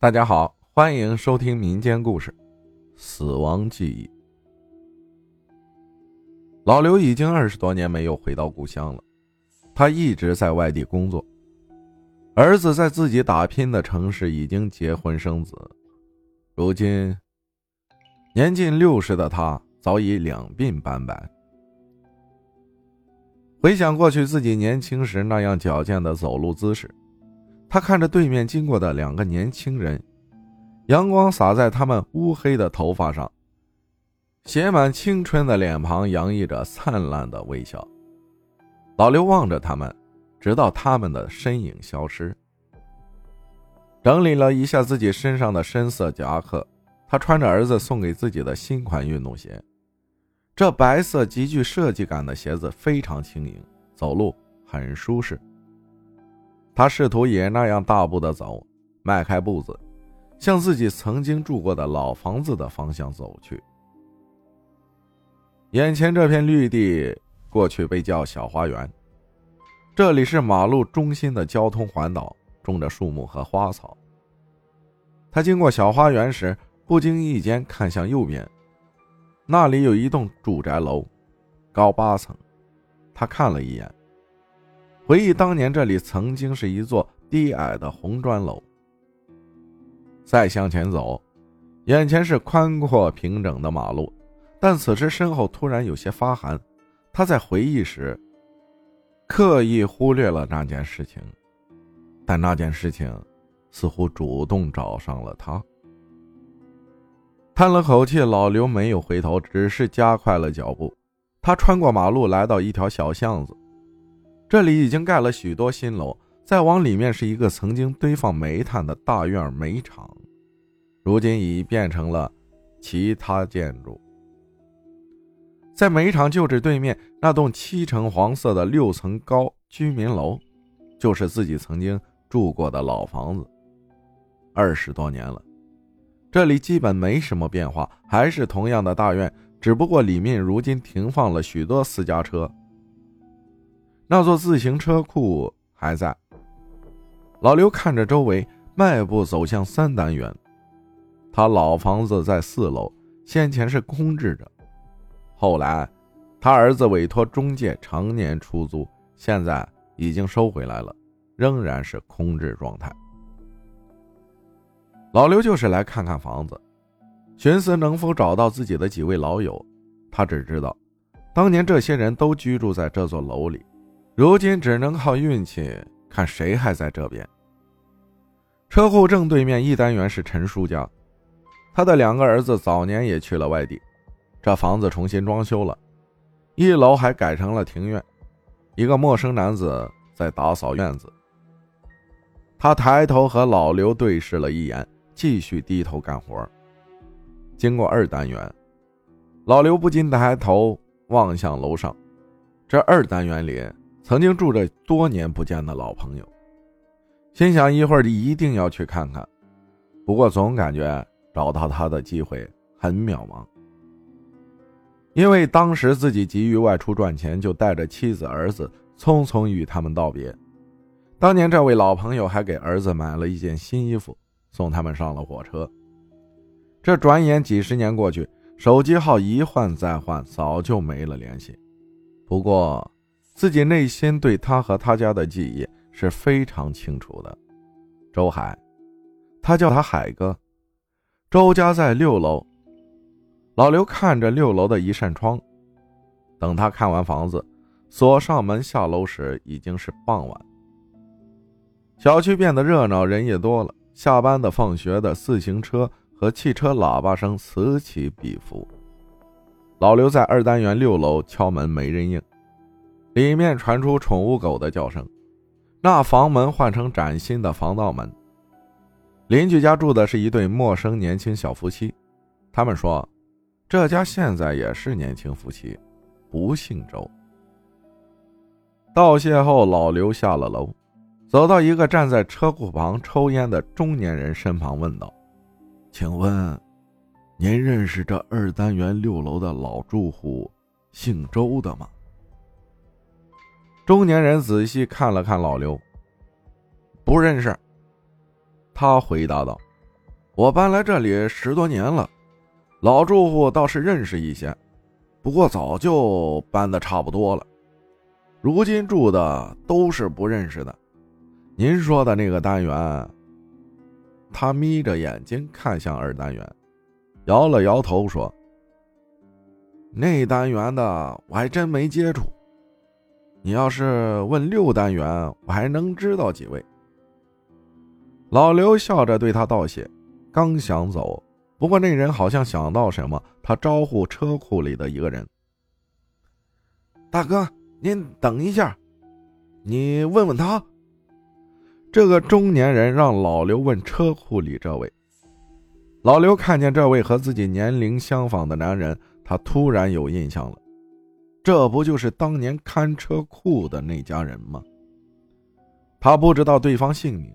大家好，欢迎收听民间故事《死亡记忆》。老刘已经二十多年没有回到故乡了，他一直在外地工作。儿子在自己打拼的城市已经结婚生子，如今年近六十的他早已两鬓斑白。回想过去自己年轻时那样矫健的走路姿势。他看着对面经过的两个年轻人，阳光洒在他们乌黑的头发上，写满青春的脸庞洋溢着灿烂的微笑。老刘望着他们，直到他们的身影消失。整理了一下自己身上的深色夹克，他穿着儿子送给自己的新款运动鞋，这白色极具设计感的鞋子非常轻盈，走路很舒适。他试图也那样大步的走，迈开步子，向自己曾经住过的老房子的方向走去。眼前这片绿地，过去被叫小花园，这里是马路中心的交通环岛，种着树木和花草。他经过小花园时，不经意间看向右边，那里有一栋住宅楼，高八层。他看了一眼。回忆当年，这里曾经是一座低矮的红砖楼。再向前走，眼前是宽阔平整的马路，但此时身后突然有些发寒。他在回忆时，刻意忽略了那件事情，但那件事情似乎主动找上了他。叹了口气，老刘没有回头，只是加快了脚步。他穿过马路，来到一条小巷子。这里已经盖了许多新楼，再往里面是一个曾经堆放煤炭的大院煤厂，如今已变成了其他建筑。在煤厂旧址对面那栋漆橙黄色的六层高居民楼，就是自己曾经住过的老房子。二十多年了，这里基本没什么变化，还是同样的大院，只不过里面如今停放了许多私家车。那座自行车库还在。老刘看着周围，迈步走向三单元。他老房子在四楼，先前是空置着，后来他儿子委托中介常年出租，现在已经收回来了，仍然是空置状态。老刘就是来看看房子，寻思能否找到自己的几位老友。他只知道，当年这些人都居住在这座楼里。如今只能靠运气，看谁还在这边。车库正对面一单元是陈叔家，他的两个儿子早年也去了外地，这房子重新装修了，一楼还改成了庭院。一个陌生男子在打扫院子。他抬头和老刘对视了一眼，继续低头干活。经过二单元，老刘不禁抬头望向楼上，这二单元里。曾经住着多年不见的老朋友，心想一会儿一定要去看看，不过总感觉找到他的机会很渺茫。因为当时自己急于外出赚钱，就带着妻子儿子匆匆与他们道别。当年这位老朋友还给儿子买了一件新衣服，送他们上了火车。这转眼几十年过去，手机号一换再换，早就没了联系。不过。自己内心对他和他家的记忆是非常清楚的。周海，他叫他海哥。周家在六楼。老刘看着六楼的一扇窗，等他看完房子，锁上门下楼时，已经是傍晚。小区变得热闹，人也多了。下班的、放学的，自行车和汽车喇叭声此起彼伏。老刘在二单元六楼敲门，没人应。里面传出宠物狗的叫声，那房门换成崭新的防盗门。邻居家住的是一对陌生年轻小夫妻，他们说，这家现在也是年轻夫妻，不姓周。道谢后，老刘下了楼，走到一个站在车库旁抽烟的中年人身旁，问道：“请问，您认识这二单元六楼的老住户姓周的吗？”中年人仔细看了看老刘，不认识。他回答道：“我搬来这里十多年了，老住户倒是认识一些，不过早就搬的差不多了。如今住的都是不认识的。您说的那个单元，他眯着眼睛看向二单元，摇了摇头说：“那单元的我还真没接触。你要是问六单元，我还能知道几位。”老刘笑着对他道谢，刚想走，不过那人好像想到什么，他招呼车库里的一个人：“大哥。”您等一下，你问问他。这个中年人让老刘问车库里这位。老刘看见这位和自己年龄相仿的男人，他突然有印象了，这不就是当年看车库的那家人吗？他不知道对方姓名，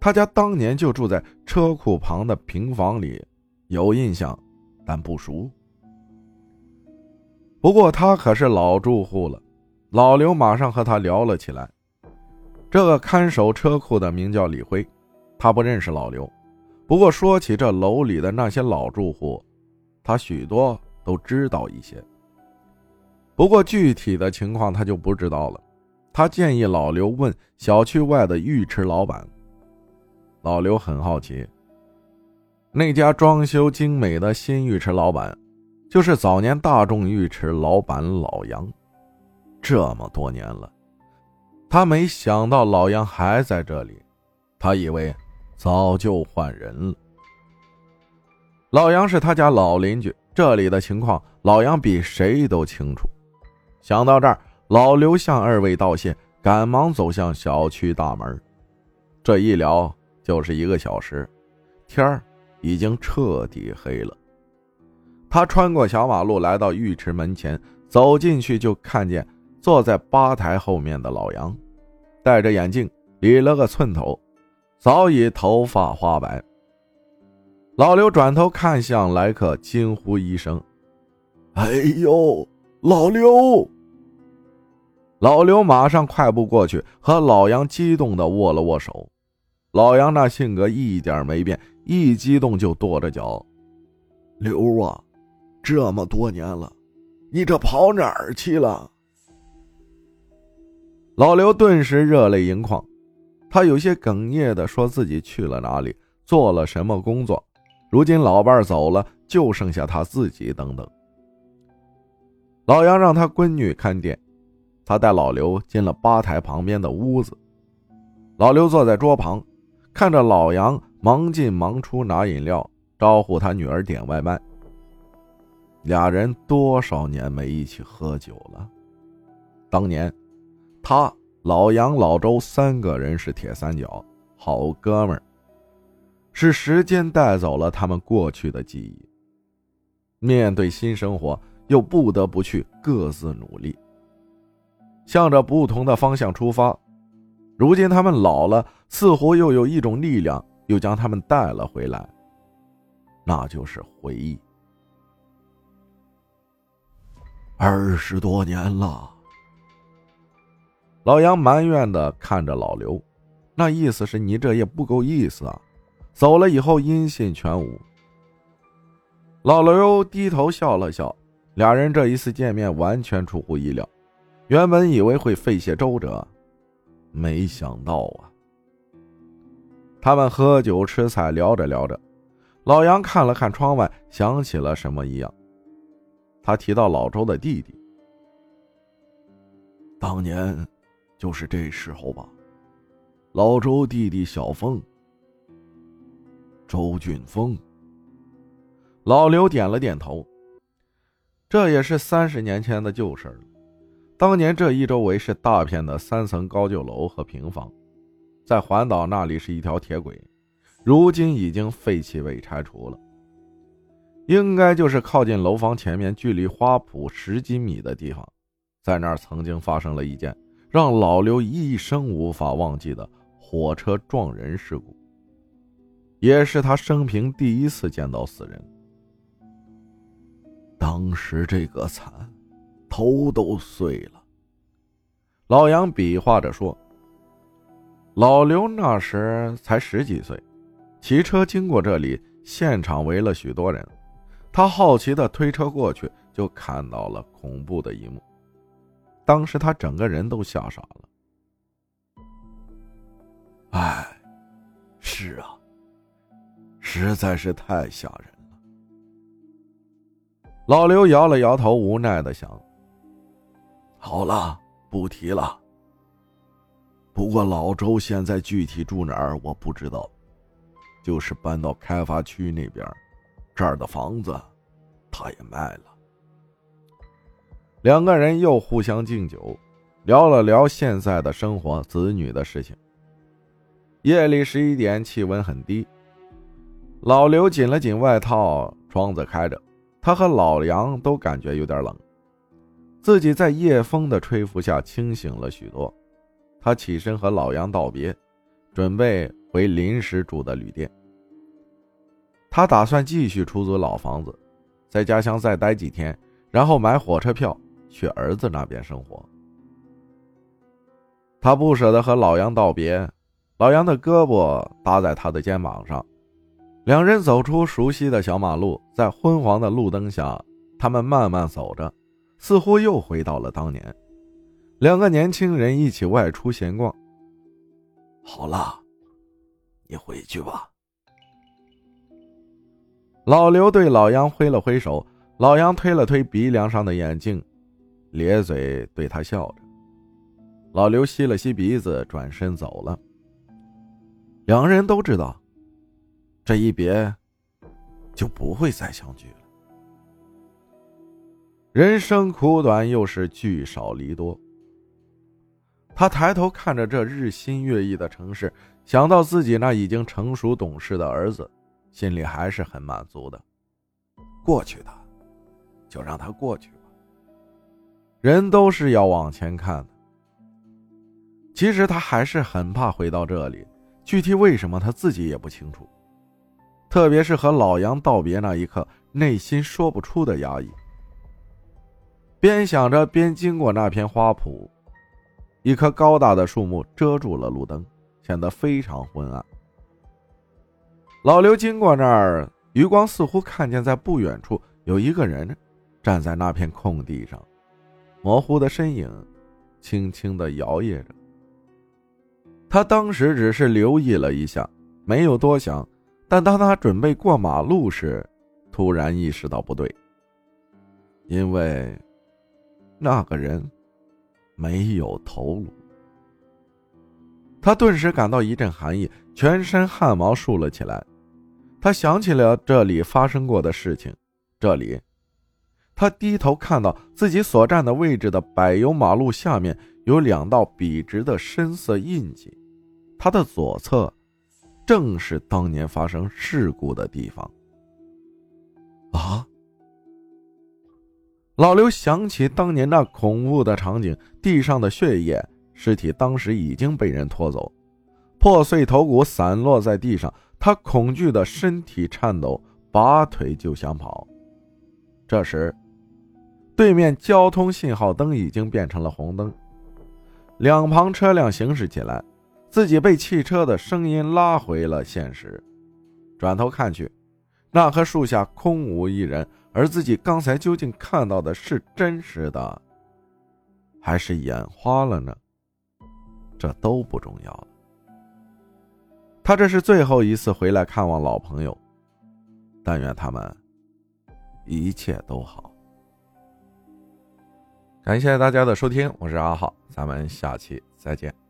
他家当年就住在车库旁的平房里，有印象，但不熟。不过他可是老住户了。老刘马上和他聊了起来。这个看守车库的名叫李辉，他不认识老刘，不过说起这楼里的那些老住户，他许多都知道一些。不过具体的情况他就不知道了。他建议老刘问小区外的浴池老板。老刘很好奇，那家装修精美的新浴池老板，就是早年大众浴池老板老杨。这么多年了，他没想到老杨还在这里，他以为早就换人了。老杨是他家老邻居，这里的情况老杨比谁都清楚。想到这儿，老刘向二位道谢，赶忙走向小区大门。这一聊就是一个小时，天儿已经彻底黑了。他穿过小马路，来到浴池门前，走进去就看见。坐在吧台后面的老杨，戴着眼镜，理了个寸头，早已头发花白。老刘转头看向来客，惊呼一声：“哎呦，老刘！”老刘马上快步过去，和老杨激动的握了握手。老杨那性格一点没变，一激动就跺着脚：“刘啊，这么多年了，你这跑哪儿去了？”老刘顿时热泪盈眶，他有些哽咽的说自己去了哪里，做了什么工作。如今老伴走了，就剩下他自己等等。老杨让他闺女看店，他带老刘进了吧台旁边的屋子。老刘坐在桌旁，看着老杨忙进忙出拿饮料，招呼他女儿点外卖。俩人多少年没一起喝酒了，当年。他老杨、老周三个人是铁三角，好哥们儿。是时间带走了他们过去的记忆。面对新生活，又不得不去各自努力，向着不同的方向出发。如今他们老了，似乎又有一种力量又将他们带了回来，那就是回忆。二十多年了。老杨埋怨的看着老刘，那意思是你这也不够意思啊！走了以后音信全无。老刘低头笑了笑，俩人这一次见面完全出乎意料，原本以为会费些周折，没想到啊！他们喝酒吃菜，聊着聊着，老杨看了看窗外，想起了什么一样，他提到老周的弟弟，当年。就是这时候吧，老周弟弟小峰，周俊峰。老刘点了点头。这也是三十年前的旧事了。当年这一周围是大片的三层高旧楼和平房，在环岛那里是一条铁轨，如今已经废弃未拆除了。应该就是靠近楼房前面，距离花圃十几米的地方，在那儿曾经发生了一件。让老刘一生无法忘记的火车撞人事故，也是他生平第一次见到死人。当时这个惨，头都碎了。老杨比划着说：“老刘那时才十几岁，骑车经过这里，现场围了许多人。他好奇的推车过去，就看到了恐怖的一幕。当时他整个人都吓傻了。哎，是啊，实在是太吓人了。老刘摇了摇头，无奈的想：“好了，不提了。不过老周现在具体住哪儿我不知道，就是搬到开发区那边，这儿的房子他也卖了。”两个人又互相敬酒，聊了聊现在的生活、子女的事情。夜里十一点，气温很低。老刘紧了紧外套，窗子开着，他和老杨都感觉有点冷。自己在夜风的吹拂下清醒了许多。他起身和老杨道别，准备回临时住的旅店。他打算继续出租老房子，在家乡再待几天，然后买火车票去儿子那边生活。他不舍得和老杨道别。老杨的胳膊搭在他的肩膀上，两人走出熟悉的小马路，在昏黄的路灯下，他们慢慢走着，似乎又回到了当年，两个年轻人一起外出闲逛。好了，你回去吧。老刘对老杨挥了挥手，老杨推了推鼻梁上的眼镜，咧嘴对他笑着。老刘吸了吸鼻子，转身走了。两个人都知道，这一别就不会再相聚了。人生苦短，又是聚少离多。他抬头看着这日新月异的城市，想到自己那已经成熟懂事的儿子，心里还是很满足的。过去的，就让他过去吧。人都是要往前看的。其实他还是很怕回到这里。具体为什么他自己也不清楚，特别是和老杨道别那一刻，内心说不出的压抑。边想着边经过那片花圃，一棵高大的树木遮住了路灯，显得非常昏暗。老刘经过那儿，余光似乎看见在不远处有一个人站在那片空地上，模糊的身影轻轻的摇曳着。他当时只是留意了一下，没有多想，但当他准备过马路时，突然意识到不对，因为那个人没有头颅。他顿时感到一阵寒意，全身汗毛竖了起来。他想起了这里发生过的事情，这里，他低头看到自己所站的位置的柏油马路下面。有两道笔直的深色印记，他的左侧正是当年发生事故的地方。啊！老刘想起当年那恐怖的场景，地上的血液，尸体当时已经被人拖走，破碎头骨散落在地上，他恐惧的身体颤抖，拔腿就想跑。这时，对面交通信号灯已经变成了红灯。两旁车辆行驶起来，自己被汽车的声音拉回了现实。转头看去，那棵树下空无一人，而自己刚才究竟看到的是真实的，还是眼花了呢？这都不重要了。他这是最后一次回来看望老朋友，但愿他们一切都好。感谢大家的收听，我是阿浩，咱们下期再见。